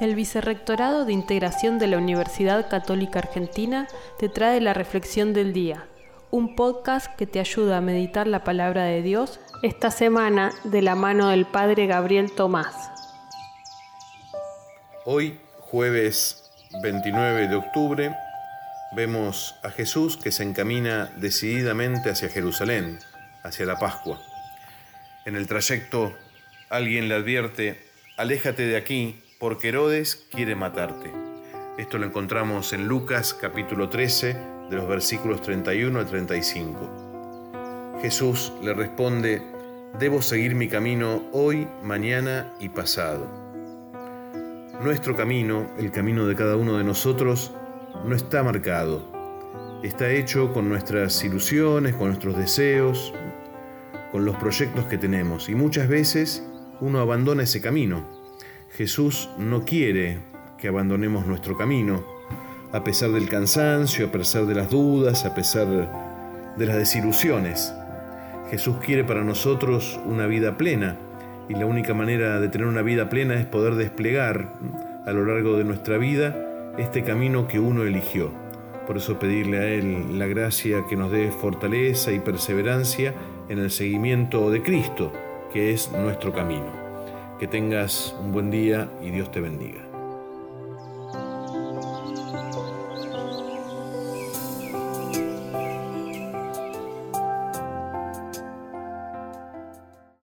El Vicerrectorado de Integración de la Universidad Católica Argentina te trae la Reflexión del Día, un podcast que te ayuda a meditar la palabra de Dios esta semana de la mano del Padre Gabriel Tomás. Hoy, jueves 29 de octubre, vemos a Jesús que se encamina decididamente hacia Jerusalén, hacia la Pascua. En el trayecto alguien le advierte, aléjate de aquí, porque Herodes quiere matarte. Esto lo encontramos en Lucas capítulo 13, de los versículos 31 al 35. Jesús le responde, debo seguir mi camino hoy, mañana y pasado. Nuestro camino, el camino de cada uno de nosotros, no está marcado. Está hecho con nuestras ilusiones, con nuestros deseos, con los proyectos que tenemos. Y muchas veces uno abandona ese camino Jesús no quiere que abandonemos nuestro camino, a pesar del cansancio, a pesar de las dudas, a pesar de las desilusiones. Jesús quiere para nosotros una vida plena y la única manera de tener una vida plena es poder desplegar a lo largo de nuestra vida este camino que uno eligió. Por eso pedirle a Él la gracia que nos dé fortaleza y perseverancia en el seguimiento de Cristo, que es nuestro camino. Que tengas un buen día y Dios te bendiga.